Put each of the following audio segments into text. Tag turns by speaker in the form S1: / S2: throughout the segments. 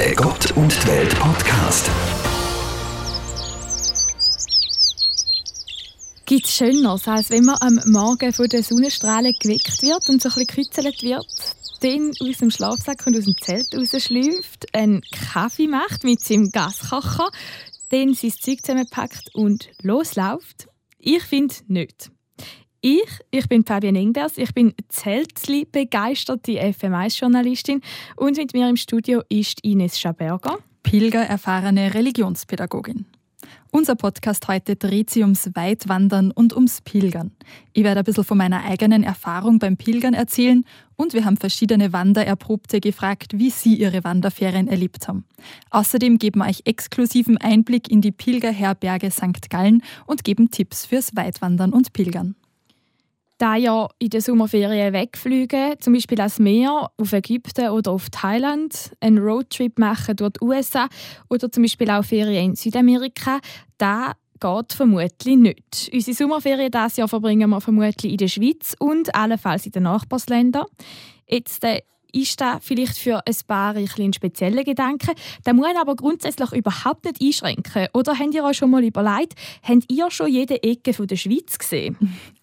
S1: Der Gott und die Welt Podcast.
S2: Gibt es Schöneres, als wenn man am Morgen von den Sonnenstrahlen geweckt wird und so ein bisschen gekützelt wird, dann aus dem Schlafsack und aus dem Zelt rausschläft, einen Kaffee macht mit seinem Gaskocher, dann sein Zeug zusammenpackt und losläuft? Ich finde nicht. Ich, ich bin Fabian Engders, ich bin Zeltli begeisterte FM1-Journalistin und mit mir im Studio ist Ines Schaberger.
S3: Pilger erfahrene Religionspädagogin. Unser Podcast heute dreht sich ums Weitwandern und ums Pilgern. Ich werde ein bisschen von meiner eigenen Erfahrung beim Pilgern erzählen und wir haben verschiedene Wandererprobte gefragt, wie sie ihre Wanderferien erlebt haben. Außerdem geben wir euch exklusiven Einblick in die Pilgerherberge St. Gallen und geben Tipps fürs Weitwandern und Pilgern
S2: da ja in der Sommerferien wegfliegen, zum Beispiel ans Meer, auf Ägypten oder auf Thailand, einen Roadtrip machen durch die USA oder zum Beispiel auch Ferien in Südamerika, da geht vermutlich nicht. Unsere Sommerferien dieses Jahr verbringen wir vermutlich in der Schweiz und allenfalls in den Nachbarländern. Jetzt äh, ist das vielleicht für ein paar ein, ein spezieller Gedanke. Der muss aber grundsätzlich überhaupt nicht einschränken. Oder habt ihr euch schon mal überlegt, habt ihr schon jede Ecke von der Schweiz gesehen?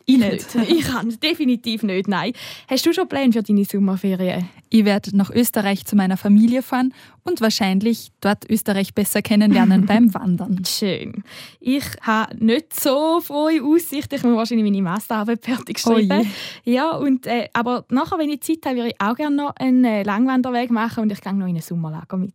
S3: Ich nicht.
S2: Ich kann definitiv nicht, nein. Hast du schon Pläne für deine Sommerferien?
S3: Ich werde nach Österreich zu meiner Familie fahren und wahrscheinlich dort Österreich besser kennenlernen beim Wandern.
S2: Schön. Ich habe nicht so frohe Aussicht. Ich muss wahrscheinlich meine Masterarbeit fertig schreiben. Oh ja, und, äh, aber nachher, wenn ich Zeit habe, würde ich auch gerne noch einen äh, Langwanderweg machen und ich gehe noch in ein Sommerlager mit.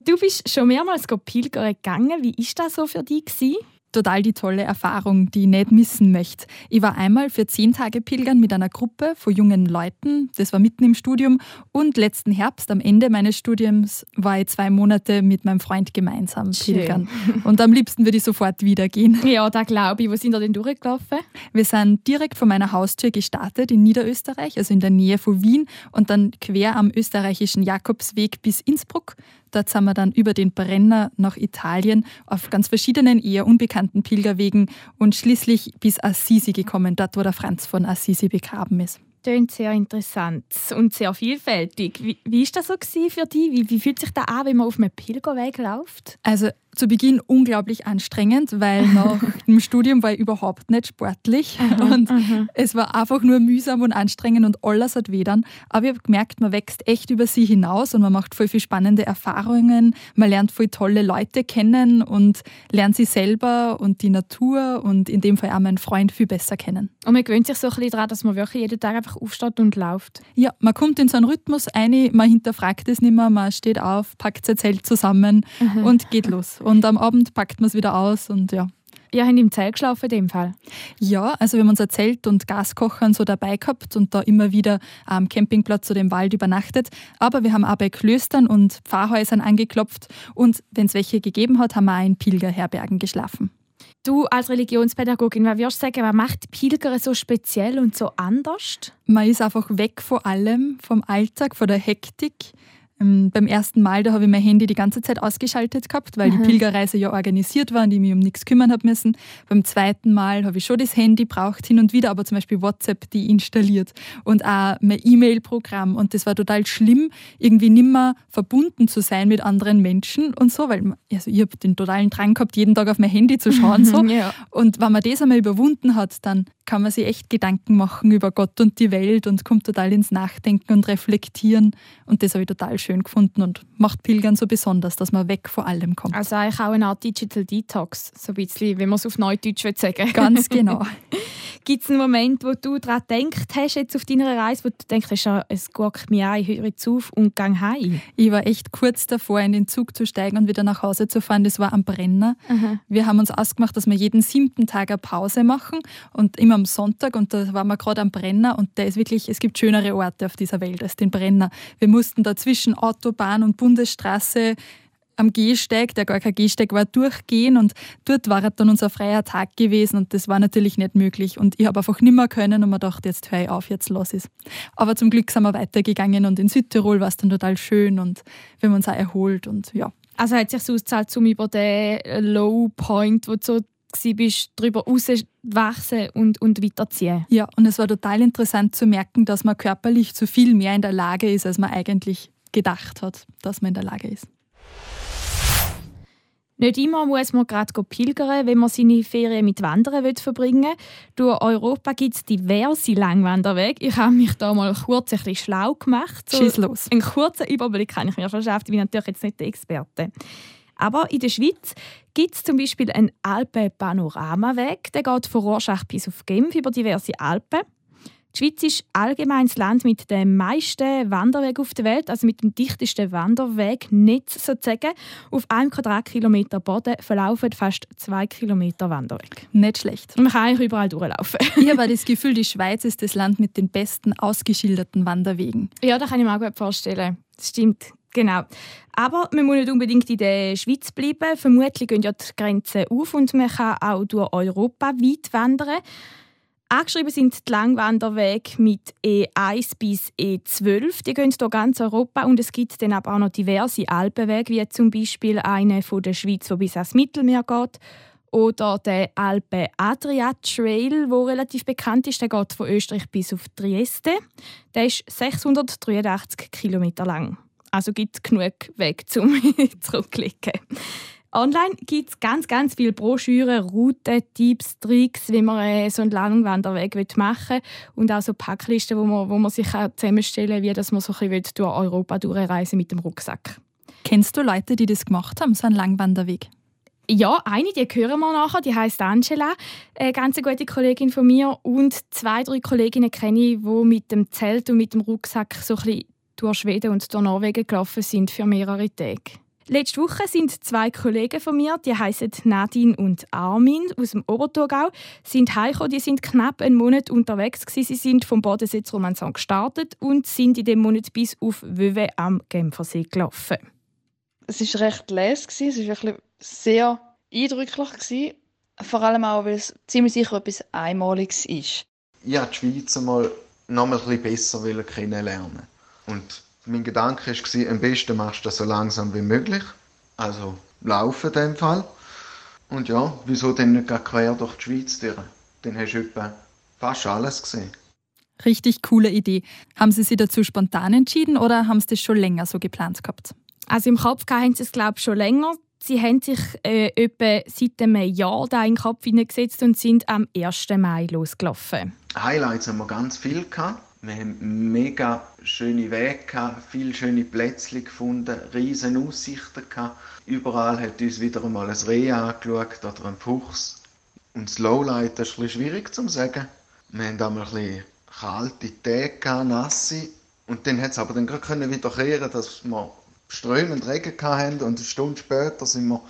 S2: Du bist schon mehrmals pilgern gegangen. Wie war das so für dich? Gewesen?
S3: Total die tolle Erfahrung, die ich nicht missen möchte. Ich war einmal für zehn Tage pilgern mit einer Gruppe von jungen Leuten. Das war mitten im Studium. Und letzten Herbst, am Ende meines Studiums, war ich zwei Monate mit meinem Freund gemeinsam pilgern. Schön. Und am liebsten würde ich sofort wieder gehen.
S2: Ja, da glaube ich. Wo sind wir denn durchgelaufen?
S3: Wir sind direkt vor meiner Haustür gestartet in Niederösterreich, also in der Nähe von Wien, und dann quer am österreichischen Jakobsweg bis Innsbruck. Dort sind wir dann über den Brenner nach Italien auf ganz verschiedenen, eher unbekannten Pilgerwegen und schließlich bis Assisi gekommen, dort wo der Franz von Assisi begraben ist.
S2: Klingt sehr interessant und sehr vielfältig. Wie, wie ist das so für dich? Wie, wie fühlt sich das an, wenn man auf einem Pilgerweg läuft?
S3: Also zu Beginn unglaublich anstrengend, weil nach dem Studium war ich überhaupt nicht sportlich und es war einfach nur mühsam und anstrengend und alles hat wehdan. Aber ich habe gemerkt, man wächst echt über sie hinaus und man macht voll viele spannende Erfahrungen, man lernt voll tolle Leute kennen und lernt sie selber und die Natur und in dem Fall auch meinen Freund viel besser kennen.
S2: Und man gewöhnt sich so ein bisschen daran, dass man wirklich jeden Tag einfach aufsteht und läuft.
S3: Ja, man kommt in so einen Rhythmus ein, man hinterfragt es nicht mehr, man steht auf, packt sein Zelt zusammen und geht los und am Abend packt man es wieder aus und ja.
S2: Ihr habt im Zelt geschlafen in dem Fall?
S3: Ja, also wir haben unser Zelt und Gaskochern so dabei gehabt und da immer wieder am Campingplatz oder im Wald übernachtet. Aber wir haben auch bei Klöstern und Pfarrhäusern angeklopft und wenn es welche gegeben hat, haben wir auch in Pilgerherbergen geschlafen.
S2: Du als Religionspädagogin, was würdest du sagen, was macht Pilger so speziell und so anders?
S3: Man ist einfach weg von allem, vom Alltag, von der Hektik. Ähm, beim ersten Mal, da habe ich mein Handy die ganze Zeit ausgeschaltet gehabt, weil mhm. die Pilgerreise ja organisiert war und ich mich um nichts kümmern habe müssen. Beim zweiten Mal habe ich schon das Handy braucht hin und wieder, aber zum Beispiel WhatsApp die installiert und auch mein E-Mail-Programm und das war total schlimm, irgendwie nimmer verbunden zu sein mit anderen Menschen und so, weil also ich habe den totalen Drang gehabt, jeden Tag auf mein Handy zu schauen so. ja. und wenn man das einmal überwunden hat, dann kann man sich echt Gedanken machen über Gott und die Welt und kommt total ins Nachdenken und Reflektieren. Und das habe ich total schön gefunden und macht Pilgern so besonders, dass man weg vor allem kommt.
S2: Also eigentlich auch eine Art Digital Detox, so ein bisschen, wenn man es auf Neudeutsch sagen
S3: Ganz genau.
S2: Gibt es einen Moment, wo du daran gedacht hast, jetzt auf deiner Reise, wo du denkst, ja, es guckt mir ich höre jetzt auf und gehe heim?
S3: Ich war echt kurz davor, in den Zug zu steigen und wieder nach Hause zu fahren. Das war am Brenner. Mhm. Wir haben uns ausgemacht, dass wir jeden siebten Tag eine Pause machen und immer am Sonntag und da waren wir gerade am Brenner und der ist wirklich, es gibt schönere Orte auf dieser Welt als den Brenner. Wir mussten da zwischen Autobahn und Bundesstraße am Gehsteig, der gar kein Gehsteig war, durchgehen und dort war dann unser freier Tag gewesen und das war natürlich nicht möglich und ich habe einfach nimmer können und mir dachte, jetzt höre ich auf, jetzt los ist. Aber zum Glück sind wir weitergegangen und in Südtirol war es dann total schön und wir haben uns auch erholt und ja.
S2: Also hat sich so ausgezahlt, um über den Low Point, wo du so bist, darüber rauswachsen und, und weiterziehen.
S3: Ja, und es war total interessant zu merken, dass man körperlich zu viel mehr in der Lage ist, als man eigentlich gedacht hat, dass man in der Lage ist.
S2: Nicht immer muss man gerade pilgern, wenn man seine Ferien mit Wandern verbringen will. Durch Europa gibt es diverse Langwanderwege. Ich habe mich da mal kurz ein bisschen schlau gemacht.
S3: So Schieß los.
S2: Einen kurzen Überblick kann ich mir verschaffen. Ich bin natürlich jetzt nicht der Experte. Aber in der Schweiz gibt es zum Beispiel einen Alpen-Panoramaweg. Der geht von Rorschach bis auf Genf über diverse Alpen. Die Schweiz ist allgemein das Land mit den meisten Wanderwegen auf der Welt, also mit dem dichtesten Wanderwegnetz sozusagen. Auf einem Quadratkilometer Boden verlaufen fast zwei Kilometer Wanderweg.
S3: Nicht schlecht.
S2: Man kann eigentlich überall durchlaufen.
S3: ich habe das Gefühl, die Schweiz ist das Land mit den besten ausgeschilderten Wanderwegen.
S2: Ja, das kann ich mir auch gut vorstellen. Das stimmt. Genau. Aber man muss nicht unbedingt in der Schweiz bleiben. Vermutlich gehen ja die Grenzen auf und man kann auch durch Europa weit wandern. Angeschrieben sind die Langwanderwege mit E1 bis E12. Die gehen durch ganz Europa und es gibt dann aber auch noch diverse Alpenwege, wie zum Beispiel einen von der Schweiz, der bis ans Mittelmeer geht. Oder der Alpe Adria Trail, der relativ bekannt ist. Der geht von Österreich bis auf Trieste. Der ist 683 Kilometer lang. Also gibt es genug Weg zum zurückklicken. Online gibt es ganz, ganz viele Broschüren, Routen, Tipps, Tricks, wie man äh, so einen Langwanderweg machen will. Und auch so Packlisten, wo man, wo man sich zusammenstellen kann, wie dass man so ein bisschen durch Europa durchreisen mit dem Rucksack.
S3: Kennst du Leute, die das gemacht haben, so einen Langwanderweg?
S2: Ja, eine, die hören wir nachher, die heißt Angela, eine ganz gute Kollegin von mir. Und zwei, drei Kolleginnen kenne ich, die mit dem Zelt und mit dem Rucksack so ein bisschen durch Schweden und durch Norwegen gelaufen sind für mehrere Tage. Letzte Woche sind zwei Kollegen von mir, die heißen Nadine und Armin aus dem Oberthurgau, sind heimgekommen. Die sind knapp einen Monat unterwegs gewesen. Sie sind vom Bodensee zu Romanzon gestartet und sind in dem Monat bis auf Wöwe am Genfersee gelaufen.
S4: Es war recht les, es war wirklich sehr eindrücklich. Gewesen. Vor allem auch, weil es ziemlich sicher etwas Einmaliges ist.
S5: Ich wollte die Schweiz einmal noch ein bisschen besser kennenlernen. Und mein Gedanke war, am besten machst du das so langsam wie möglich. Also laufen in dem Fall. Und ja, wieso denn nicht quer durch die Schweiz durch? Dann hast du etwa fast alles gesehen.
S3: Richtig coole Idee. Haben Sie sich dazu spontan entschieden oder haben Sie das schon länger so geplant gehabt?
S2: Also im Kopf haben Sie es glaube ich schon länger. Sie haben sich äh, etwa seit einem Jahr da in den Kopf hineingesetzt und sind am 1. Mai losgelaufen.
S5: Highlights haben wir ganz viel gehabt. Wir haben mega schöne Wege, gehabt, viele schöne Plätzchen gefunden, riesige Aussichten. Gehabt. Überall hat uns wieder einmal ein Reh angeschaut oder ein Fuchs. Und das Lowlight ist ein schwierig zu sagen. Wir haben einmal ein bisschen kalte Tage, nasse. Und dann hat es aber dann gerade wieder kehren, dass wir strömend Regen hatten. Und eine Stunde später sind wir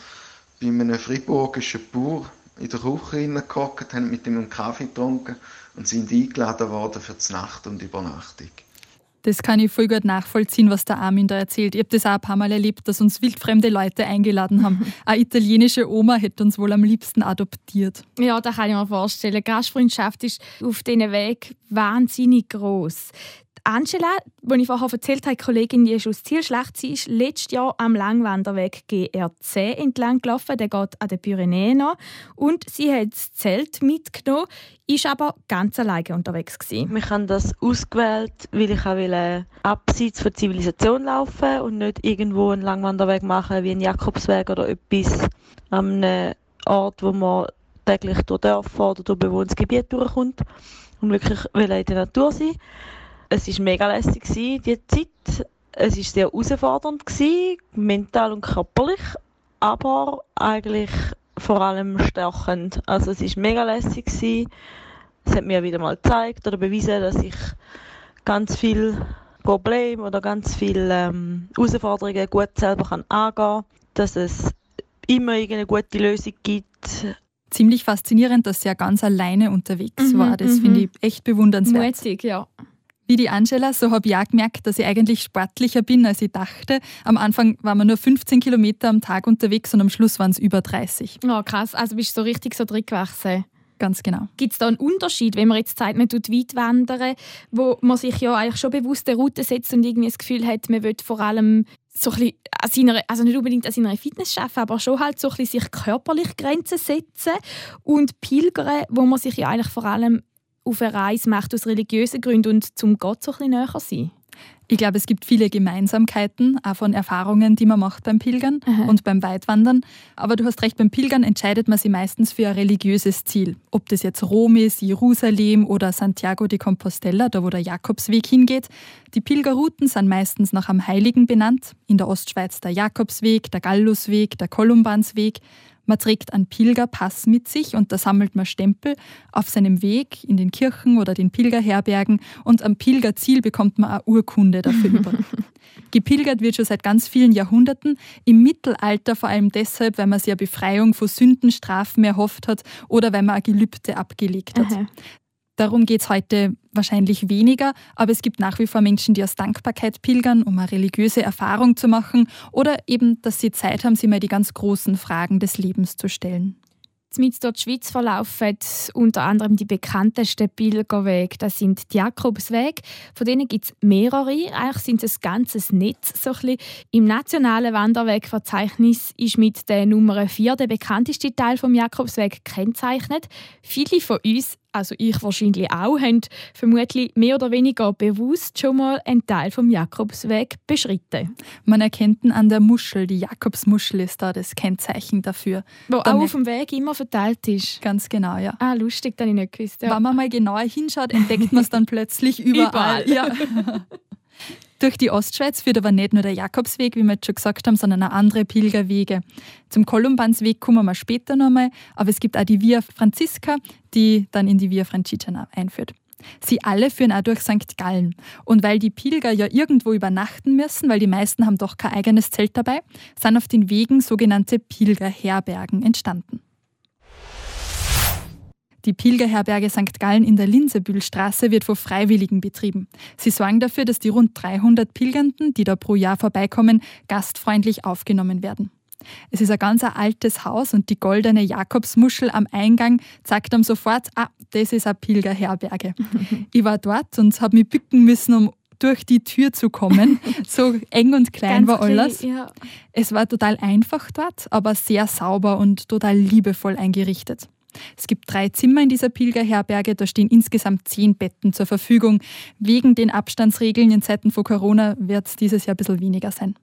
S5: bei einem friburgischen Bauer in der Küche hineingehockt, haben mit ihm einen Kaffee getrunken und sind eingeladen worden für die Nacht und Übernachtung.
S3: Das kann ich voll gut nachvollziehen, was der Armin da erzählt. Ich habe das auch ein paar Mal erlebt, dass uns wildfremde Leute eingeladen haben. Eine italienische Oma hätte uns wohl am liebsten adoptiert.
S2: Ja, das kann ich mir vorstellen. Gastfreundschaft ist auf diesem Weg wahnsinnig groß. Angela, die ich vorher erzählt habe, die Kollegin, die ist aus Zielschlacht, sie ist letztes Jahr am Langwanderweg GRC entlang gelaufen. Der geht an den Pyrenäen an. Und sie hat das Zelt mitgenommen, ist aber ganz alleine unterwegs. Gewesen.
S6: Wir haben das ausgewählt, weil ich auch abseits der Zivilisation laufen und nicht irgendwo einen Langwanderweg machen, wie einen Jakobsweg oder etwas an einem Ort, wo man täglich durch Dörfer oder durch bewohntes Gebiet durchkommt und wirklich in der Natur sein es war mega lässig, die Zeit. Es war sehr herausfordernd, mental und körperlich, aber eigentlich vor allem stärkend. Also es war mega lässig. Es hat mir wieder mal gezeigt oder bewiesen, dass ich ganz viele Probleme oder ganz viele ähm, Herausforderungen gut selber kann angehen kann. Dass es immer eine gute Lösung gibt.
S3: Ziemlich faszinierend, dass sie ja ganz alleine unterwegs mhm, war. Das finde mhm. ich echt bewundernswert.
S2: Mutig, ja.
S3: Wie die Angela, so habe ich auch gemerkt, dass ich eigentlich sportlicher bin, als ich dachte. Am Anfang waren wir nur 15 Kilometer am Tag unterwegs und am Schluss waren es über 30.
S2: Oh, krass. Also bist du so richtig so drin gewachsen.
S3: Ganz genau.
S2: Gibt es da einen Unterschied, wenn man jetzt sagt, man tut weit wandern, wo man sich ja eigentlich schon bewusst eine Route setzt und irgendwie das Gefühl hat, man will vor allem so ein an seiner, also nicht unbedingt an seiner Fitness schaffen, aber schon halt so ein sich körperlich Grenzen setzen und pilgern, wo man sich ja eigentlich vor allem auf eine Reise macht aus religiösen Gründen und zum Gott so ein bisschen näher sein?
S3: Ich glaube, es gibt viele Gemeinsamkeiten, auch von Erfahrungen, die man macht beim Pilgern
S2: Aha.
S3: und beim Weitwandern. Aber du hast recht, beim Pilgern entscheidet man sich meistens für ein religiöses Ziel. Ob das jetzt Rom ist, Jerusalem oder Santiago de Compostela, da wo der Jakobsweg hingeht. Die Pilgerrouten sind meistens nach einem Heiligen benannt. In der Ostschweiz der Jakobsweg, der Gallusweg, der Kolumbansweg. Man trägt einen Pilgerpass mit sich und da sammelt man Stempel auf seinem Weg in den Kirchen oder den Pilgerherbergen und am Pilgerziel bekommt man eine Urkunde dafür über. Gepilgert wird schon seit ganz vielen Jahrhunderten, im Mittelalter vor allem deshalb, weil man sich eine Befreiung von Sündenstrafen erhofft hat oder weil man ein Gelübde abgelegt hat.
S2: Aha.
S3: Darum geht es heute wahrscheinlich weniger, aber es gibt nach wie vor Menschen, die aus Dankbarkeit pilgern, um eine religiöse Erfahrung zu machen oder eben, dass sie Zeit haben, sich mal die ganz großen Fragen des Lebens zu stellen.
S2: Mit dort Schweiz verlaufen unter anderem die bekanntesten Pilgerwege. Das sind die Jakobswege. Von denen gibt es mehrere. Eigentlich sind es ein ganzes Netz. So. Im nationalen Wanderwegverzeichnis ist mit der Nummer 4 der bekannteste Teil vom Jakobsweg gekennzeichnet. Viele von uns also ich wahrscheinlich auch, haben vermutlich mehr oder weniger bewusst schon mal einen Teil vom Jakobsweg beschritten.
S3: Man erkennt ihn an der Muschel, die Jakobsmuschel ist da das Kennzeichen dafür.
S2: Wo
S3: Da
S2: auch
S3: mer-
S2: auf dem Weg immer verteilt ist.
S3: Ganz genau, ja.
S2: Ah, lustig, habe ich nicht gewusst. Ja.
S3: Wenn man mal genauer hinschaut, entdeckt man es dann plötzlich überall.
S2: Überall.
S3: Ja. Durch die Ostschweiz führt aber nicht nur der Jakobsweg, wie wir jetzt schon gesagt haben, sondern auch andere Pilgerwege. Zum Kolumbansweg kommen wir später nochmal, aber es gibt auch die Via Francisca, die dann in die Via Francigena einführt. Sie alle führen auch durch St. Gallen. Und weil die Pilger ja irgendwo übernachten müssen, weil die meisten haben doch kein eigenes Zelt dabei, sind auf den Wegen sogenannte Pilgerherbergen entstanden. Die Pilgerherberge St. Gallen in der Linsebühlstraße wird von Freiwilligen betrieben. Sie sorgen dafür, dass die rund 300 Pilgernden, die da pro Jahr vorbeikommen, gastfreundlich aufgenommen werden. Es ist ein ganz altes Haus und die goldene Jakobsmuschel am Eingang zeigt einem sofort, ah, das ist eine Pilgerherberge. ich war dort und habe mich bücken müssen, um durch die Tür zu kommen. So eng und klein war
S2: klein,
S3: alles.
S2: Ja.
S3: Es war total einfach dort, aber sehr sauber und total liebevoll eingerichtet. Es gibt drei Zimmer in dieser Pilgerherberge, da stehen insgesamt zehn Betten zur Verfügung. Wegen den Abstandsregeln in Zeiten von Corona wird es dieses Jahr ein bisschen weniger sein.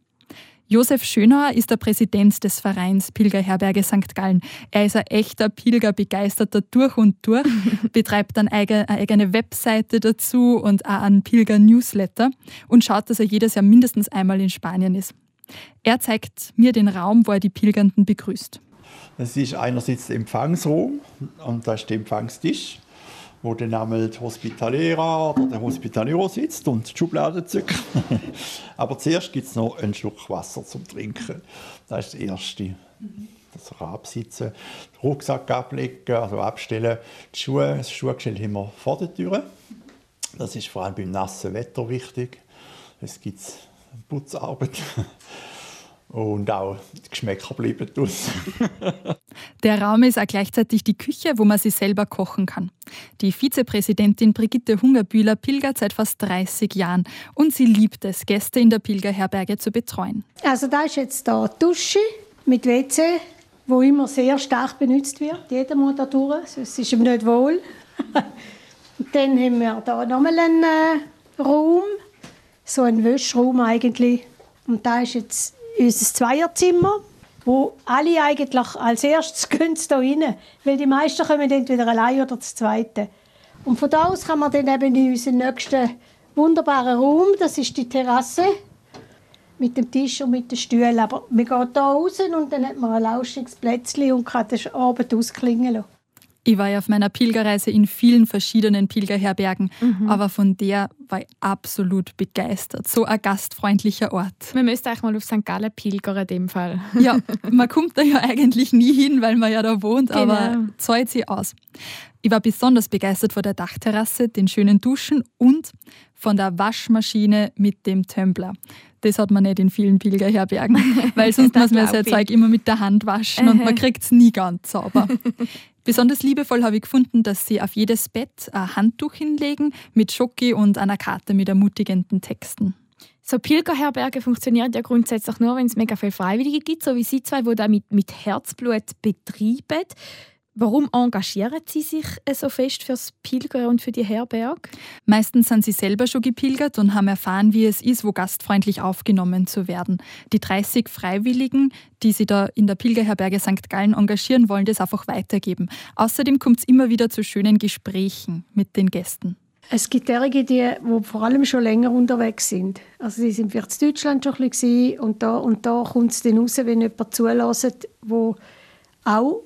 S3: Josef Schönauer ist der Präsident des Vereins Pilgerherberge St. Gallen. Er ist ein echter Pilgerbegeisterter durch und durch, betreibt dann eine eigene Webseite dazu und auch einen Pilger-Newsletter und schaut, dass er jedes Jahr mindestens einmal in Spanien ist. Er zeigt mir den Raum, wo er die Pilgernden begrüßt.
S7: Es ist einerseits der Empfangsraum und da ist der Empfangstisch, wo dann einmal die Hospitalera oder der Hospitalier sitzt und die Schublade zückt. Aber zuerst gibt es noch einen Schluck Wasser zum Trinken. Das ist das Erste. Das Absitzen, den Rucksack ablegen, also abstellen. Die Schuhe, das Schuhgestell haben wir vor der Tür. Das ist vor allem beim nassen Wetter wichtig. Es gibt Putzarbeit. Und auch die Geschmäcker bleiben draussen.
S3: Der Raum ist auch gleichzeitig die Küche, wo man sich selber kochen kann. Die Vizepräsidentin Brigitte Hungerbühler pilgert seit fast 30 Jahren und sie liebt es, Gäste in der Pilgerherberge zu betreuen.
S8: Also da ist jetzt da Dusche mit WC, wo immer sehr stark benutzt wird. Jeder muss da durch, sonst ist ihm nicht wohl. Und Dann haben wir da nochmal einen äh, Raum, so einen Wäschraum eigentlich. Und da ist jetzt unser Zweierzimmer, wo alle eigentlich als erstes gehen da rein, weil die meisten kommen entweder allein oder das zweite. Und von da aus kann man dann eben in unseren nächsten wunderbaren Raum, das ist die Terrasse, mit dem Tisch und mit den Stühlen. Aber man geht da raus und dann hat man ein lauschiges Plätzchen und kann den Abend ausklingen lassen.
S3: Ich war ja auf meiner Pilgerreise in vielen verschiedenen Pilgerherbergen, aber von der war ich absolut begeistert. So ein gastfreundlicher Ort.
S2: Man müsste eigentlich mal auf St. Gallen pilgern in dem Fall.
S3: Ja, man kommt da ja eigentlich nie hin, weil man ja da wohnt, aber
S2: Genau.
S3: zahlt sie aus. Ich war besonders begeistert von der Dachterrasse, den schönen Duschen und von der Waschmaschine mit dem Tumbler. Das hat man nicht in vielen Pilgerherbergen, weil sonst muss man sein
S2: ich.
S3: Zeug immer mit der Hand waschen und man kriegt es nie ganz sauber. Besonders liebevoll habe ich gefunden, dass sie auf jedes Bett ein Handtuch hinlegen mit Schoki und einer Karte mit ermutigenden Texten.
S2: So Pilgerherberge funktionieren ja grundsätzlich nur, wenn es mega viele Freiwillige gibt, so wie Sie zwei, die da mit, mit Herzblut betreiben. Warum engagieren Sie sich so fest fürs Pilgern und für die Herberg?
S3: Meistens sind sie selber schon gepilgert und haben erfahren, wie es ist, wo gastfreundlich aufgenommen zu werden. Die 30 Freiwilligen, die sich da in der Pilgerherberge St. Gallen engagieren, wollen das einfach weitergeben. Außerdem kommt es immer wieder zu schönen Gesprächen mit den Gästen.
S8: Es gibt derige, die, die vor allem schon länger unterwegs sind. Also die sind vielleicht in Deutschland schon ein bisschen und da, und da kommt es dann raus, wenn jemand zulässt, wo auch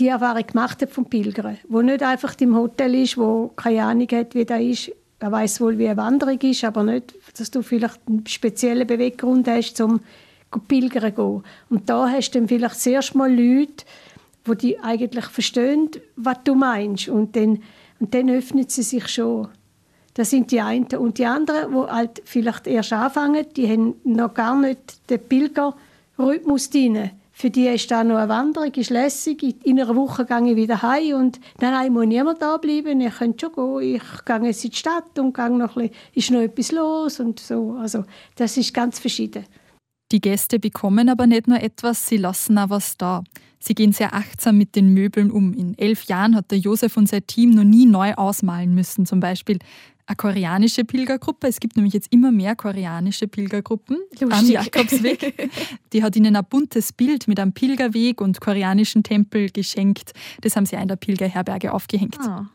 S8: die Erfahrung gemacht hat vom Pilgern, wo nicht einfach im Hotel ist, wo keine Ahnung hat, wie das ist. Er weiß wohl, wie eine Wanderung ist, aber nicht, dass du vielleicht einen speziellen Beweggrund hast, um pilgern zu gehen. Und da hast du dann vielleicht zuerst mal Leute, wo die eigentlich verstehen, was du meinst. Und dann, und dann öffnen sie sich schon. Das sind die einen. Und die anderen, die halt vielleicht erst anfangen, die haben noch gar nicht den Pilgerrhythmus drin. Für die ist da noch eine Wanderung, ist lässig. In einer Woche gehe ich wieder heim und nein, nein, muss niemand da bleiben. Ich könnte schon gehen. Ich gehe jetzt in die Stadt und gehe noch ein bisschen, ist noch etwas los und so. Also das ist ganz verschieden.
S3: Die Gäste bekommen aber nicht nur etwas, sie lassen auch was da. Sie gehen sehr achtsam mit den Möbeln um. In elf Jahren hat der Josef und sein Team noch nie neu ausmalen müssen. Zum Beispiel eine koreanische Pilgergruppe. Es gibt nämlich jetzt immer mehr koreanische Pilgergruppen Lustig. am Jakobsweg. Die hat ihnen ein buntes Bild mit einem Pilgerweg und koreanischen Tempel geschenkt. Das haben sie in der Pilgerherberge aufgehängt. Ah.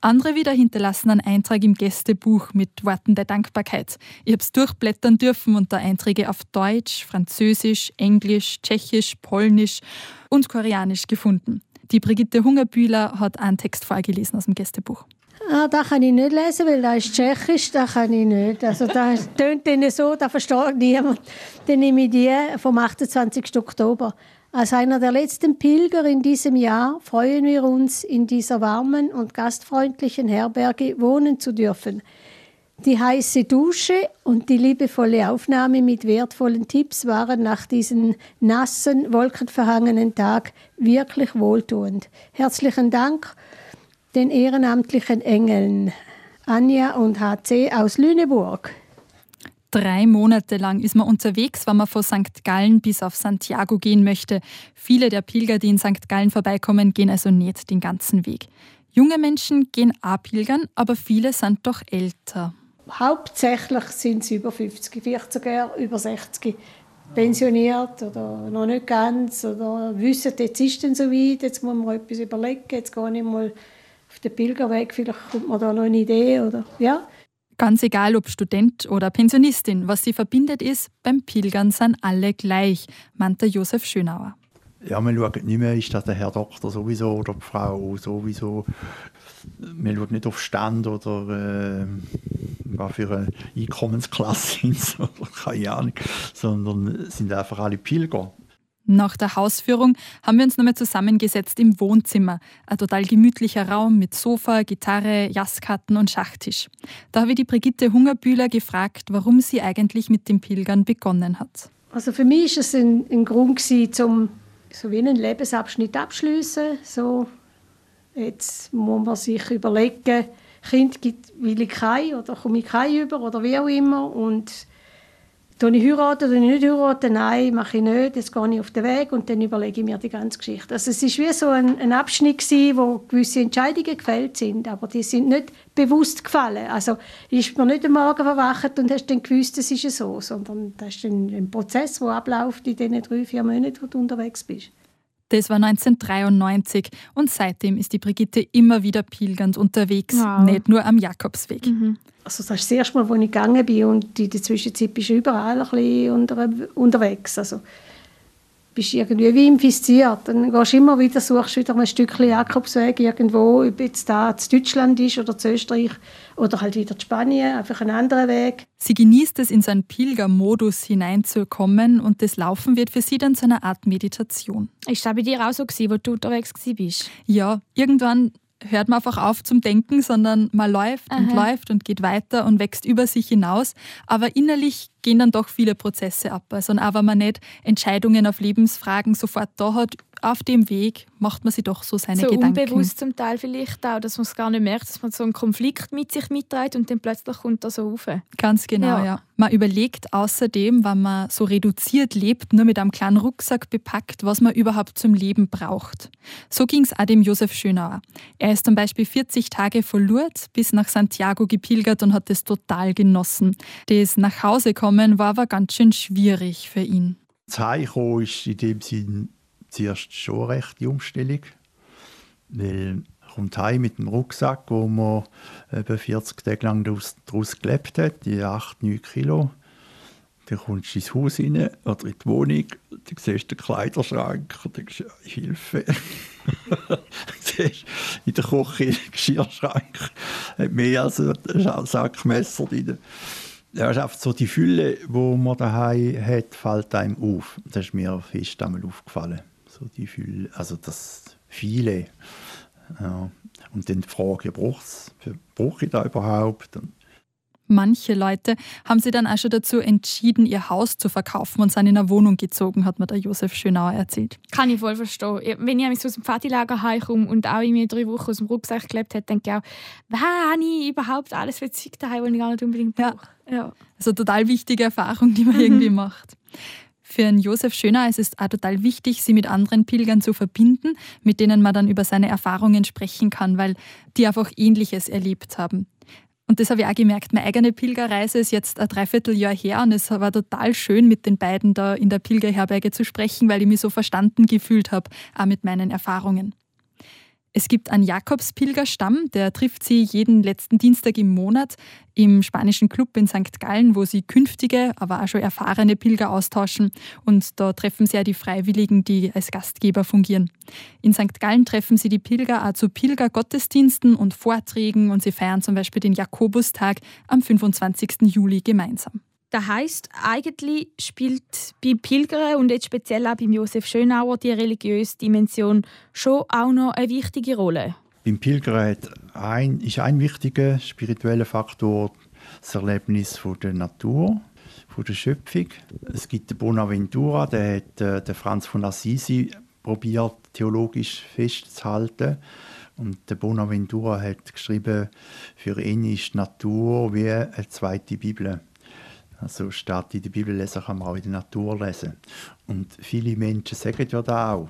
S3: Andere wieder hinterlassen einen Eintrag im Gästebuch mit Worten der Dankbarkeit. Ich habe es durchblättern dürfen und da Einträge auf Deutsch, Französisch, Englisch, Tschechisch, Polnisch und Koreanisch gefunden. Die Brigitte Hungerbühler hat einen Text vorgelesen aus dem Gästebuch.
S8: Ah, das kann ich nicht lesen, weil das ist Tschechisch, das kann ich nicht. Also das tönt dann so, das versteht niemand. Dann nehme ich die vom 28. Oktober. Als einer der letzten Pilger in diesem Jahr freuen wir uns, in dieser warmen und gastfreundlichen Herberge wohnen zu dürfen. Die heiße Dusche und die liebevolle Aufnahme mit wertvollen Tipps waren nach diesem nassen, wolkenverhangenen Tag wirklich wohltuend. Herzlichen Dank den ehrenamtlichen Engeln Anja und HC aus Lüneburg.
S3: Drei Monate lang ist man unterwegs, wenn man von St. Gallen bis auf Santiago gehen möchte. Viele der Pilger, die in St. Gallen vorbeikommen, gehen also nicht den ganzen Weg. Junge Menschen gehen auch pilgern, aber viele sind doch älter.
S8: Hauptsächlich sind sie über 50, vielleicht sogar über 60 pensioniert oder noch nicht ganz oder wissen, jetzt ist es so weit, jetzt muss man etwas überlegen, jetzt gehe ich mal auf den Pilgerweg, vielleicht kommt man da noch eine Idee oder ja.
S3: Ganz egal, ob Student oder Pensionistin, was sie verbindet ist, beim Pilgern sind alle gleich, meinte Josef Schönauer.
S7: Ja, man schaut nicht mehr, ist das der Herr Doktor sowieso oder die Frau sowieso. Man schaut nicht auf Stand oder äh, was für eine Einkommensklasse sind oder keine Ahnung, sondern sind einfach alle Pilger.
S3: Nach der Hausführung haben wir uns nochmal zusammengesetzt im Wohnzimmer. Ein total gemütlicher Raum mit Sofa, Gitarre, Jazzkarten und Schachtisch. Da habe ich die Brigitte Hungerbühler gefragt, warum sie eigentlich mit dem Pilgern begonnen hat.
S8: Also für mich ist es ein, ein Grund um so wie einen Lebensabschnitt abschließen. So jetzt muss man sich überlegen, Kind will ich kein oder komme ich kein über oder wie auch immer und Tue ich heiraten oder nicht heiraten? Nein, mache ich nicht. Jetzt gehe ich auf den Weg und dann überlege ich mir die ganze Geschichte. Also es war wie so ein, ein Abschnitt gewesen, wo gewisse Entscheidungen gefällt sind, aber die sind nicht bewusst gefallen. Also ist man nicht am Morgen verwacht und hast dann gewusst, es ist so, sondern das ist ein, ein Prozess, der abläuft in den drei, vier Monaten, wo du unterwegs bist.
S3: Das war 1993 und seitdem ist die Brigitte immer wieder pilgernd unterwegs, wow. nicht nur am Jakobsweg.
S8: Mhm. Also das ist das erste Mal, als ich gegangen bin und in der Zwischenzeit bist du überall ein bisschen unter, unterwegs. Also bist irgendwie wie infiziert. Dann gehst du immer wieder, suchst wieder ein Stückchen Jakobsweg irgendwo, ob jetzt da zu Deutschland ist oder zu Österreich oder halt wieder zu Spanien, einfach einen anderen Weg.
S3: Sie genießt es, in so einen Pilgermodus hineinzukommen und das Laufen wird für sie dann zu einer Art Meditation.
S2: Ist das bei dir auch so, gewesen, wo du unterwegs bist?
S3: Ja, irgendwann hört man einfach auf zum Denken, sondern man läuft Aha. und läuft und geht weiter und wächst über sich hinaus. Aber innerlich gehen dann doch viele Prozesse ab. Also auch wenn man nicht Entscheidungen auf Lebensfragen sofort da hat, auf dem Weg macht man sich doch so seine
S2: so
S3: Gedanken.
S2: unbewusst zum Teil vielleicht auch, dass man es gar nicht merkt, dass man so einen Konflikt mit sich mitträgt und dann plötzlich kommt er so rauf.
S3: Ganz genau, ja.
S2: Ja.
S3: Man überlegt außerdem, wenn man so reduziert lebt, nur mit einem kleinen Rucksack bepackt, was man überhaupt zum Leben braucht. So ging es auch dem Josef Schönauer. Er ist zum Beispiel 40 Tage von Lourdes bis nach Santiago gepilgert und hat es total genossen. Das nach Hause kommen war aber ganz schön schwierig für ihn.
S7: Heimkommen ist in dem Sinn zuerst schon eine rechte Umstellung. Weil kommt heim mit dem Rucksack, wo man etwa 40 Tage lang daraus, daraus gelebt hat, die 8, 9 Kilo. Dann kommst du ins Haus rein oder in die Wohnung, dann siehst du den Kleiderschrank und denkst, Hilfe. Dann siehst in der Küche den Geschirrschrank hat mehr als ein Sack Messer drin. Ja, einfach so die Fülle, die man daheim hat, fällt einem auf. Das ist mir fest einmal aufgefallen. So die Fülle, also das viele. Ja. Und dann die Frage, brauche ich da überhaupt? Und
S3: Manche Leute haben sich dann auch schon dazu entschieden, ihr Haus zu verkaufen und sind in eine Wohnung gezogen, hat mir der Josef Schönauer erzählt.
S2: Kann ich voll verstehen. Wenn ich aus dem Pfadilager heimkomme und auch in mir drei Wochen aus dem Rucksack gelebt habe, denke ich auch, was habe ich überhaupt alles für Zeug daheim, was ich gar nicht unbedingt
S3: Ja.
S2: brauche. Ja.
S3: Also total wichtige Erfahrung, die man irgendwie macht. Für einen Josef Schönauer ist es auch total wichtig, sie mit anderen Pilgern zu verbinden, mit denen man dann über seine Erfahrungen sprechen kann, weil die einfach Ähnliches erlebt haben. Und das habe ich auch gemerkt. Meine eigene Pilgerreise ist jetzt ein Dreivierteljahr her und es war total schön, mit den beiden da in der Pilgerherberge zu sprechen, weil ich mich so verstanden gefühlt habe, auch mit meinen Erfahrungen. Es gibt einen Jakobspilgerstamm, der trifft sie jeden letzten Dienstag im Monat im spanischen Club in St. Gallen, wo sie künftige, aber auch schon erfahrene Pilger austauschen. Und da treffen sie auch die Freiwilligen, die als Gastgeber fungieren. In St. Gallen treffen sie die Pilger auch zu Pilgergottesdiensten und Vorträgen und sie feiern zum Beispiel den Jakobustag am 25. Juli gemeinsam.
S2: Das heisst, eigentlich spielt beim Pilgern und jetzt speziell auch beim Josef Schönauer die religiöse Dimension schon auch noch eine wichtige Rolle.
S7: Beim Pilgern ein, ist ein wichtiger spiritueller Faktor das Erlebnis von der Natur, von der Schöpfung. Es gibt den Bonaventura, der hat äh, den Franz von Assisi probiert theologisch festzuhalten. Und der Bonaventura hat geschrieben, für ihn ist Natur wie eine zweite Bibel. Also statt in der Bibel lesen, kann man auch in der Natur lesen. Und viele Menschen sagen ja da auch,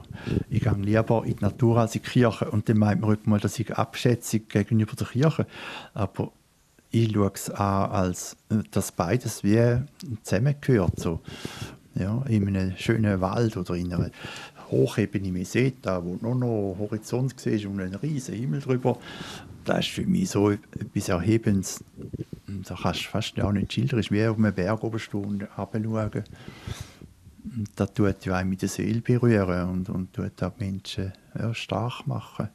S7: ich gehe lieber in die Natur als in die Kirche. Und dann meint man heute mal, das ist Abschätzung gegenüber der Kirche. Aber ich schaue es an, als äh, dass beides wie zusammengehört. So. Ja, in einem schönen Wald oder in einer Hochebene Meseta, wo nur noch Horizont siehst und ein riesen Himmel drüber. Das ist für mich so etwas Erhebendes. Da kannst du fast auch nicht schildern. Es ist wie auf einem Berg oben stehen und herabschauen. Und Das tut ja einem mit der Seele berühren und, und tut auch Menschen ja, stark machen.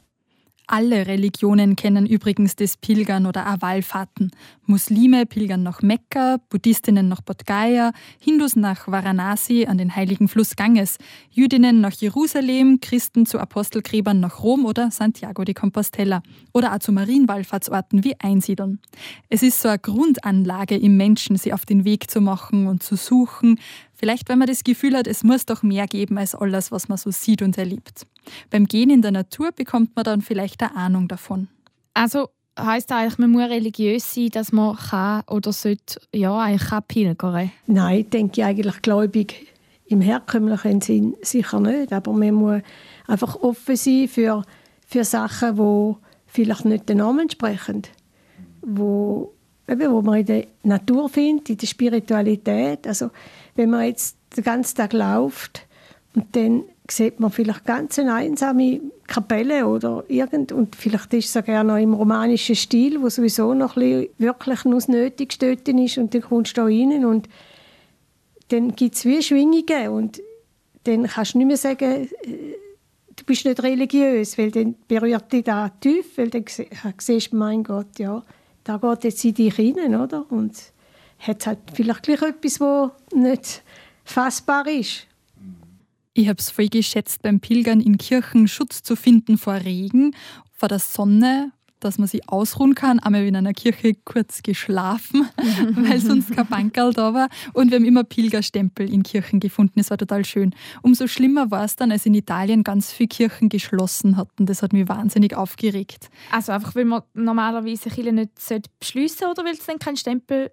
S3: Alle Religionen kennen übrigens das Pilgern oder auch Wallfahrten. Muslime pilgern nach Mekka, Buddhistinnen nach Bodh Gaya, Hindus nach Varanasi an den heiligen Fluss Ganges, Jüdinnen nach Jerusalem, Christen zu Apostelgräbern nach Rom oder Santiago de Compostela oder auch zu Marienwallfahrtsorten wie Einsiedeln. Es ist so eine Grundanlage im Menschen, sie auf den Weg zu machen und zu suchen, Vielleicht, wenn man das Gefühl hat, es muss doch mehr geben als alles, was man so sieht und erlebt. Beim Gehen in der Natur bekommt man dann vielleicht eine Ahnung davon.
S2: Also heisst eigentlich, man muss religiös sein, dass man kann oder sollte, ja, eigentlich kann pilgern.
S8: Nein, denke ich eigentlich gläubig im herkömmlichen Sinn sicher nicht. Aber man muss einfach offen sein für, für Sachen, die vielleicht nicht den Namen sprechen. Wo, eben, wo man in der Natur findet, in der Spiritualität. Also, wenn man jetzt den ganzen Tag läuft und dann sieht man vielleicht ganz eine einsame Kapelle oder irgend und vielleicht ist es sogar noch im romanischen Stil, wo sowieso noch ein wirklich nur das Nötigste ist und dann kommst du da rein und dann gibt es wie Schwingungen und dann kannst du nicht mehr sagen, äh, du bist nicht religiös, weil dann berührt dich da tief, weil dann siehst du, mein Gott, ja, da geht jetzt in dich rein, oder? Und hat halt vielleicht gleich etwas, wo nicht fassbar ist.
S3: Ich habe es voll geschätzt, beim Pilgern in Kirchen Schutz zu finden vor Regen, vor der Sonne dass man sich ausruhen kann. Einmal in einer Kirche kurz geschlafen, weil sonst kein Bankerl da war. Und wir haben immer Pilgerstempel in Kirchen gefunden. Das war total schön. Umso schlimmer war es dann, als in Italien ganz viele Kirchen geschlossen hatten. Das hat mich wahnsinnig aufgeregt.
S2: Also einfach, weil man normalerweise Kirche nicht beschließen sollte oder weil es dann keinen Stempel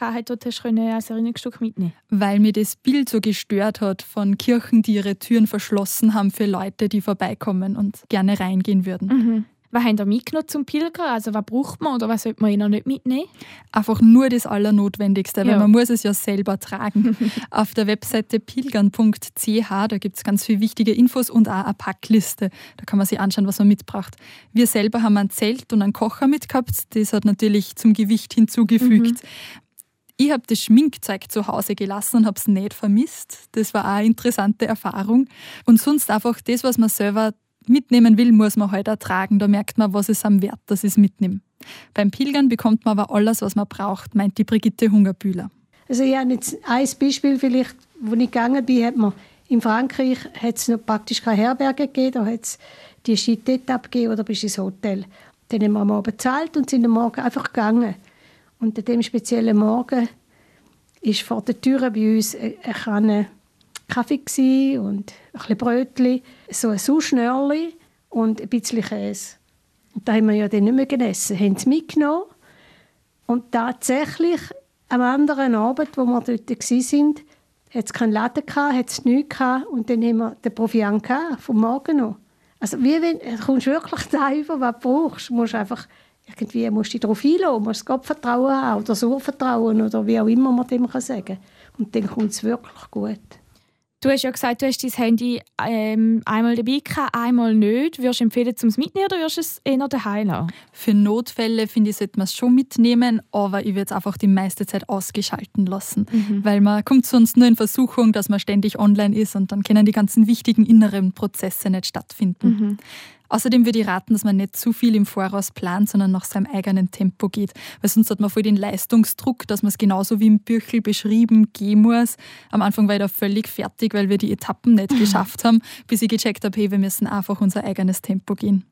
S2: hat, dort hast du als Erinnerungsstück mitnehmen
S3: Weil mir das Bild so gestört hat von Kirchen, die ihre Türen verschlossen haben für Leute, die vorbeikommen und gerne reingehen würden.
S2: Mhm. Was haben ihr mitgenommen zum Pilgern? Also was braucht man oder was sollte man noch nicht mitnehmen?
S3: Einfach nur das Allernotwendigste, weil ja. man muss es ja selber tragen. Auf der Webseite pilgern.ch, da gibt es ganz viele wichtige Infos und auch eine Packliste. Da kann man sich anschauen, was man mitbraucht. Wir selber haben ein Zelt und einen Kocher mitgehabt. Das hat natürlich zum Gewicht hinzugefügt. Mhm. Ich habe das Schminkzeug zu Hause gelassen und habe es nicht vermisst. Das war auch eine interessante Erfahrung. Und sonst einfach das, was man selber mitnehmen will, muss man halt auch tragen. Da merkt man, was es am Wert, dass ich es mitnehme. Beim Pilgern bekommt man aber alles, was man braucht, meint die Brigitte Hungerbühler.
S8: Also habe jetzt ein Beispiel vielleicht, wo ich gegangen bin, hat man in Frankreich hat es praktisch keine Herberge gegeben, da hat es die dort abgegeben oder bist ins Hotel. Dann haben wir am Abend bezahlt und sind am Morgen einfach gegangen. Und an dem speziellen Morgen ist vor der Tür bei uns eine Kanne Kaffee und ein bisschen Brötchen, so ein Sauschnörli und ein bisschen Käse. Und da haben wir ja dann nicht mehr gegessen. Haben sie mitgenommen und tatsächlich am anderen Abend, wo wir dort waren, hat es keinen Laden hat es nichts und dann haben wir den Proviant vom Morgen noch. Also wie wenn, du kommst wirklich da über, was du brauchst. Du musst einfach irgendwie musst du dich darauf einlassen, musst Gottvertrauen haben oder das Urvertrauen oder wie auch immer man dem sagen kann. Und dann kommt es wirklich gut.
S2: Du hast ja gesagt, du hast dein Handy ähm, einmal dabei gehabt, einmal nicht. Würdest du empfehlen, zum mitnehmen oder würdest du es eher daheim lassen?
S3: Für Notfälle finde ich, sollte man es schon mitnehmen, aber ich würde es einfach die meiste Zeit ausgeschalten lassen. Mhm. Weil man kommt sonst nur in Versuchung, dass man ständig online ist und dann können die ganzen wichtigen inneren Prozesse nicht stattfinden. Mhm. Außerdem würde ich raten, dass man nicht zu viel im Voraus plant, sondern nach seinem eigenen Tempo geht. Weil sonst hat man voll den Leistungsdruck, dass man es genauso wie im Büchel beschrieben gehen muss. Am Anfang war ich da völlig fertig, weil wir die Etappen nicht geschafft haben, bis ich gecheckt habe, hey, wir müssen einfach unser eigenes Tempo gehen.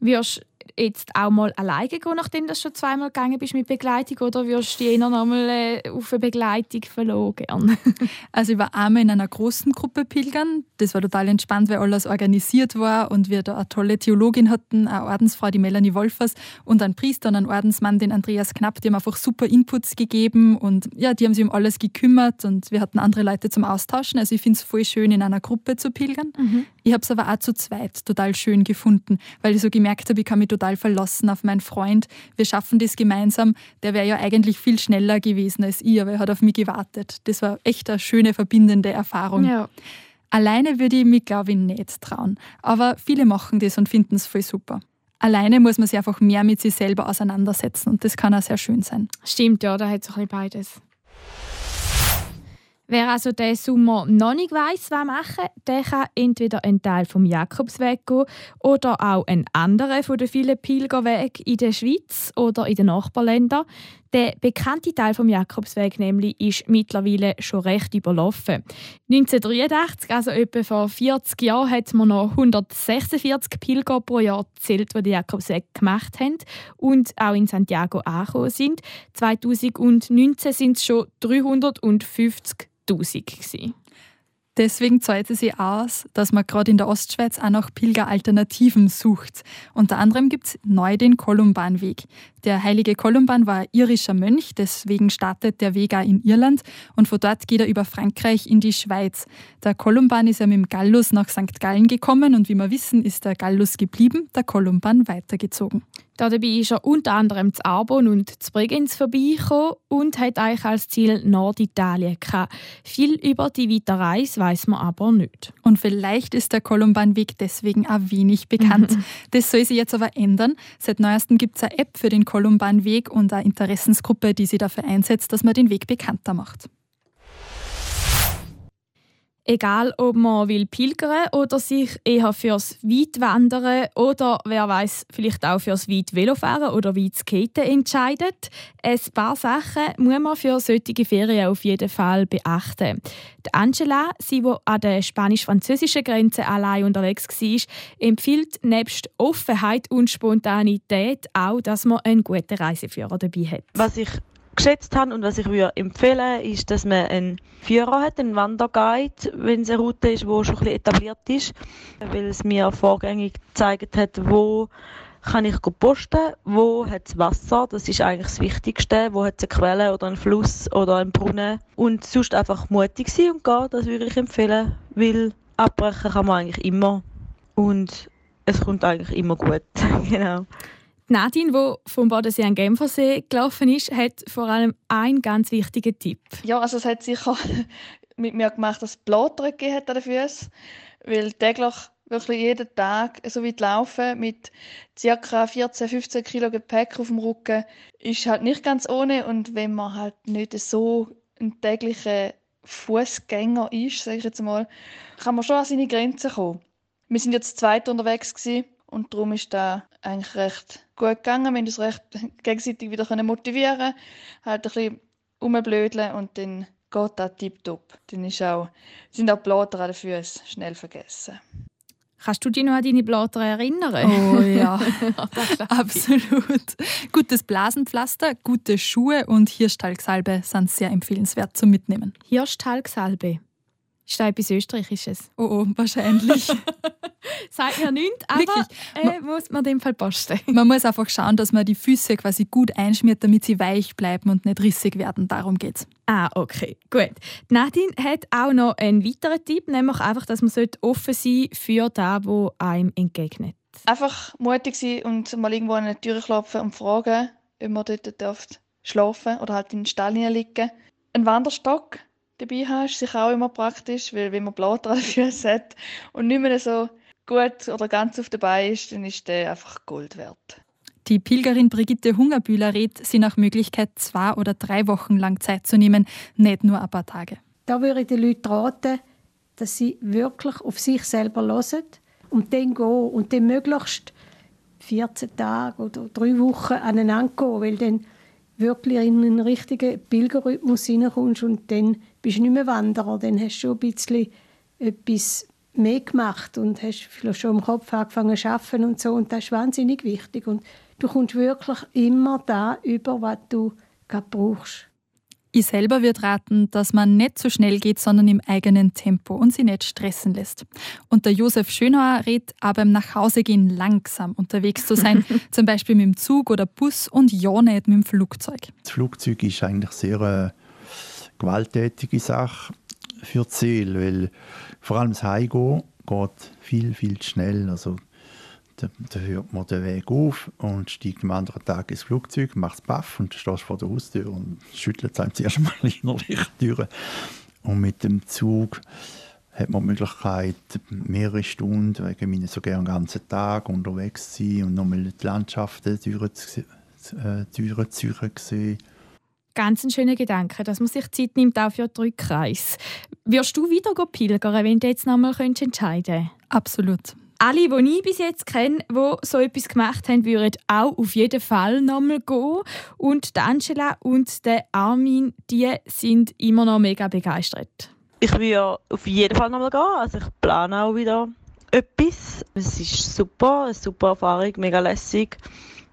S2: Wirst jetzt auch mal alleine gehen, nachdem du schon zweimal gegangen bist mit Begleitung, oder wirst du eher noch mal äh, auf eine Begleitung verloren?
S3: also ich war einmal in einer großen Gruppe pilgern. Das war total entspannt, weil alles organisiert war und wir da eine tolle Theologin hatten, eine Ordensfrau, die Melanie Wolfers und einen Priester und einen Ordensmann, den Andreas Knapp. Die haben einfach super Inputs gegeben und ja, die haben sich um alles gekümmert und wir hatten andere Leute zum Austauschen. Also ich finde es voll schön, in einer Gruppe zu pilgern. Mhm. Ich habe es aber auch zu zweit total schön gefunden, weil ich so gemerkt habe, ich kann mich total verlassen auf meinen Freund. Wir schaffen das gemeinsam. Der wäre ja eigentlich viel schneller gewesen als ich, aber er hat auf mich gewartet. Das war echt eine schöne, verbindende Erfahrung. Ja. Alleine würde ich mich, glaube ich, nicht trauen. Aber viele machen das und finden es voll super. Alleine muss man sich einfach mehr mit sich selber auseinandersetzen und das kann auch sehr schön sein.
S2: Stimmt, ja, da hat es ein bisschen beides. Wer also diesen Sommer noch nicht weiss, was machen, der kann entweder einen Teil vom Jakobsweg gehen oder auch einen anderen von den vielen Pilgerwegen in der Schweiz oder in den Nachbarländern. Der bekannte Teil vom Jakobsweg nämlich ist mittlerweile schon recht überlaufen. 1983, also etwa vor 40 Jahren, hat man noch 146 Pilger pro Jahr gezählt, die den Jakobsweg gemacht haben und auch in Santiago angekommen sind. 2019 sind es schon 350 1000
S3: Deswegen zahlt sich aus, dass man gerade in der Ostschweiz auch nach Pilgeralternativen sucht. Unter anderem gibt es neu den Kolumbanweg. Der heilige Kolumban war irischer Mönch, deswegen startet der Weg auch in Irland und von dort geht er über Frankreich in die Schweiz. Der Kolumban ist ja mit dem Gallus nach St. Gallen gekommen und wie wir wissen, ist der Gallus geblieben, der Kolumban weitergezogen.
S2: Dabei ist er unter anderem zu Arbon und zu Bregenz vorbeigekommen und hat eigentlich als Ziel Norditalien gehabt. Viel über die weite Reise weiß man aber nicht.
S3: Und vielleicht ist der Kolumbanweg deswegen auch wenig bekannt. das soll sich jetzt aber ändern. Seit neuestem gibt es eine App für den Kolumbanweg und eine Interessensgruppe, die sich dafür einsetzt, dass man den Weg bekannter macht.
S2: Egal, ob man will pilgern oder sich eher fürs Weitwandern oder wer weiß vielleicht auch fürs Weit Velofahren oder weit Skaten entscheidet. Ein paar Sachen muss man für solche Ferien auf jeden Fall beachten. Die Angela, sie die an der spanisch-französischen Grenze allein unterwegs war, empfiehlt nebst Offenheit und Spontanität auch, dass man einen guten Reiseführer dabei hat.
S6: Was ich geschätzt habe und was ich würde empfehlen ist, dass man einen Führer hat, einen Wanderguide, wenn es eine Route ist, die schon ein bisschen etabliert ist, weil es mir vorgängig gezeigt hat, wo kann ich posten, wo hat es Wasser, das ist eigentlich das Wichtigste, wo hat es eine Quelle oder einen Fluss oder einen Brunnen. Und sonst einfach mutig sein und gehen, das würde ich empfehlen, weil abbrechen kann man eigentlich immer. Und es kommt eigentlich immer gut, genau.
S2: Nadine, die vom Bodensee an Genfersee gelaufen ist, hat vor allem einen ganz wichtigen Tipp.
S4: Ja, also es hat sicher mit mir gemacht, dass es Blattern gegeben hat an den Füßen, weil täglich wirklich jeden Tag so weit laufen mit ca. 14, 15 Kilo Gepäck auf dem Rücken ist halt nicht ganz ohne und wenn man halt nicht so ein täglicher Fußgänger ist, sage ich jetzt mal, kann man schon an seine Grenzen kommen. Wir sind jetzt zweit unterwegs gewesen und darum ist da eigentlich recht gut gegangen. Wir haben uns recht gegenseitig wieder motivieren halt ein bisschen rumblödeln und dann geht das tipptopp. Dann ist auch, sind auch die Blatter an den Füßen schnell vergessen.
S2: Kannst du dich noch an deine Blatter erinnern?
S3: Oh ja, absolut. Gutes Blasenpflaster, gute Schuhe und Hirschtalgsalbe sind sehr empfehlenswert zum Mitnehmen.
S2: Hirschtalgsalbe? Ist das etwas Österreichisches?
S3: Oh, oh wahrscheinlich.
S2: Sagt ja nichts, aber äh, muss man dem Fall posten.
S3: Man muss einfach schauen, dass man die Füße quasi gut einschmiert, damit sie weich bleiben und nicht rissig werden. Darum geht's.
S2: Ah, okay, gut. Nadine hat auch noch einen weiteren Tipp, nämlich einfach, dass man offen sein für das, was einem entgegnet.
S4: Einfach mutig sein und mal irgendwo an eine Tür klopfen und fragen, ob man dort darf schlafen oder halt in den Stall liegen. Ein Wanderstock dabei hast, ist sicher auch immer praktisch, weil wenn man Blatter an den Füßen hat und nicht mehr so gut oder ganz auf dabei ist, dann ist der einfach Gold wert.
S3: Die Pilgerin Brigitte Hungerbühler rät, sie nach Möglichkeit zwei oder drei Wochen lang Zeit zu nehmen, nicht nur ein paar Tage.
S8: Da würde ich den Leuten raten, dass sie wirklich auf sich selber hören und dann gehen und dann möglichst 14 Tage oder drei Wochen aneinander gehen, weil dann wirklich in einen richtigen Pilgerrhythmus hineinkommst und dann bist du nicht mehr Wanderer, dann hast du schon ein bisschen etwas mehr gemacht und hast vielleicht schon im Kopf angefangen zu arbeiten und so und das ist wahnsinnig wichtig und du kommst wirklich immer da über, was du gerade brauchst.
S3: Ich selber würde raten, dass man nicht so schnell geht, sondern im eigenen Tempo und sie nicht stressen lässt. Und der Josef Schönauer rät aber im Nachhausegehen langsam unterwegs zu sein, zum Beispiel mit dem Zug oder Bus und ja nicht mit dem Flugzeug.
S7: Das Flugzeug ist eigentlich sehr eine gewalttätige Sache für die Seele, weil vor allem das Heimgehen geht viel, viel zu schnell. Also, da, da, hört man den Weg auf und steigt am anderen Tag ins Flugzeug, macht es Baff und stehst vor der Haustür und schüttelt einem zuerst mal innerlich die Türen. Und mit dem Zug hat man die Möglichkeit, mehrere Stunden, wegen meiner so gerne den ganzen Tag unterwegs zu sein und nochmal die Landschaften durchzuziehen. Äh,
S2: Ganz ein schöner Gedanke, dass man sich Zeit nimmt auch für die Rückreise. Wirst du wieder pilgern, wenn du jetzt nochmal entscheiden könntest?
S3: Absolut.
S2: Alle, die ich bis jetzt kenne, die so etwas gemacht haben, würden auch auf jeden Fall nochmal gehen. Und die Angela und der Armin, die sind immer noch mega begeistert.
S6: Ich würde auf jeden Fall nochmal gehen. Also ich plane auch wieder etwas. Es ist super, eine super Erfahrung, mega lässig.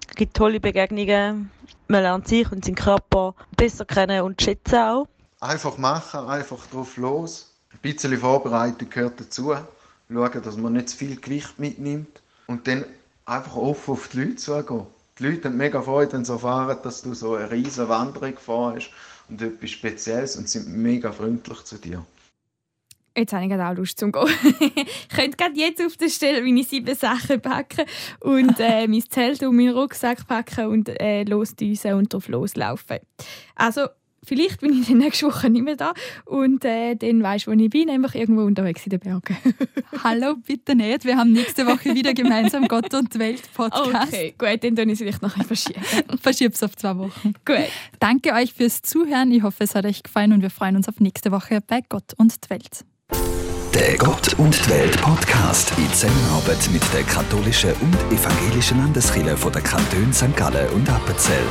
S6: Es gibt tolle Begegnungen man lernt sich und seinen Körper besser kennen und schätzen auch.
S5: Einfach machen, einfach drauf los. Ein bisschen Vorbereitung gehört dazu. Schauen, dass man nicht zu viel Gewicht mitnimmt. Und dann einfach offen auf die Leute zugehen. Die Leute haben mega Freude, wenn sie erfahren, dass du so eine riesige Wanderung gefahren hast und etwas Spezielles und sind mega freundlich zu dir.
S2: Jetzt habe ich gerade auch Lust zum Gehen. ich könnte gerade jetzt auf der Stelle meine sieben Sachen packen und äh, mein Zelt und meinen Rucksack packen und äh, losdüsen und drauf loslaufen. Also, vielleicht bin ich in der nächsten Woche nicht mehr da und äh, dann weisst du, wo ich bin, nämlich irgendwo unterwegs in den Bergen.
S3: Hallo, bitte nicht. Wir haben nächste Woche wieder gemeinsam Gott und Welt Podcast.
S2: Okay, gut, dann tue ich es vielleicht noch verschieben.
S3: Verschieb's auf zwei Wochen.
S2: Gut.
S3: Danke euch fürs Zuhören. Ich hoffe, es hat euch gefallen und wir freuen uns auf nächste Woche bei Gott und Welt.
S1: Der Gott und die Welt Podcast in Zusammenarbeit mit der katholischen und evangelischen Landeskirche von der Kantone St. Gallen und Appenzell.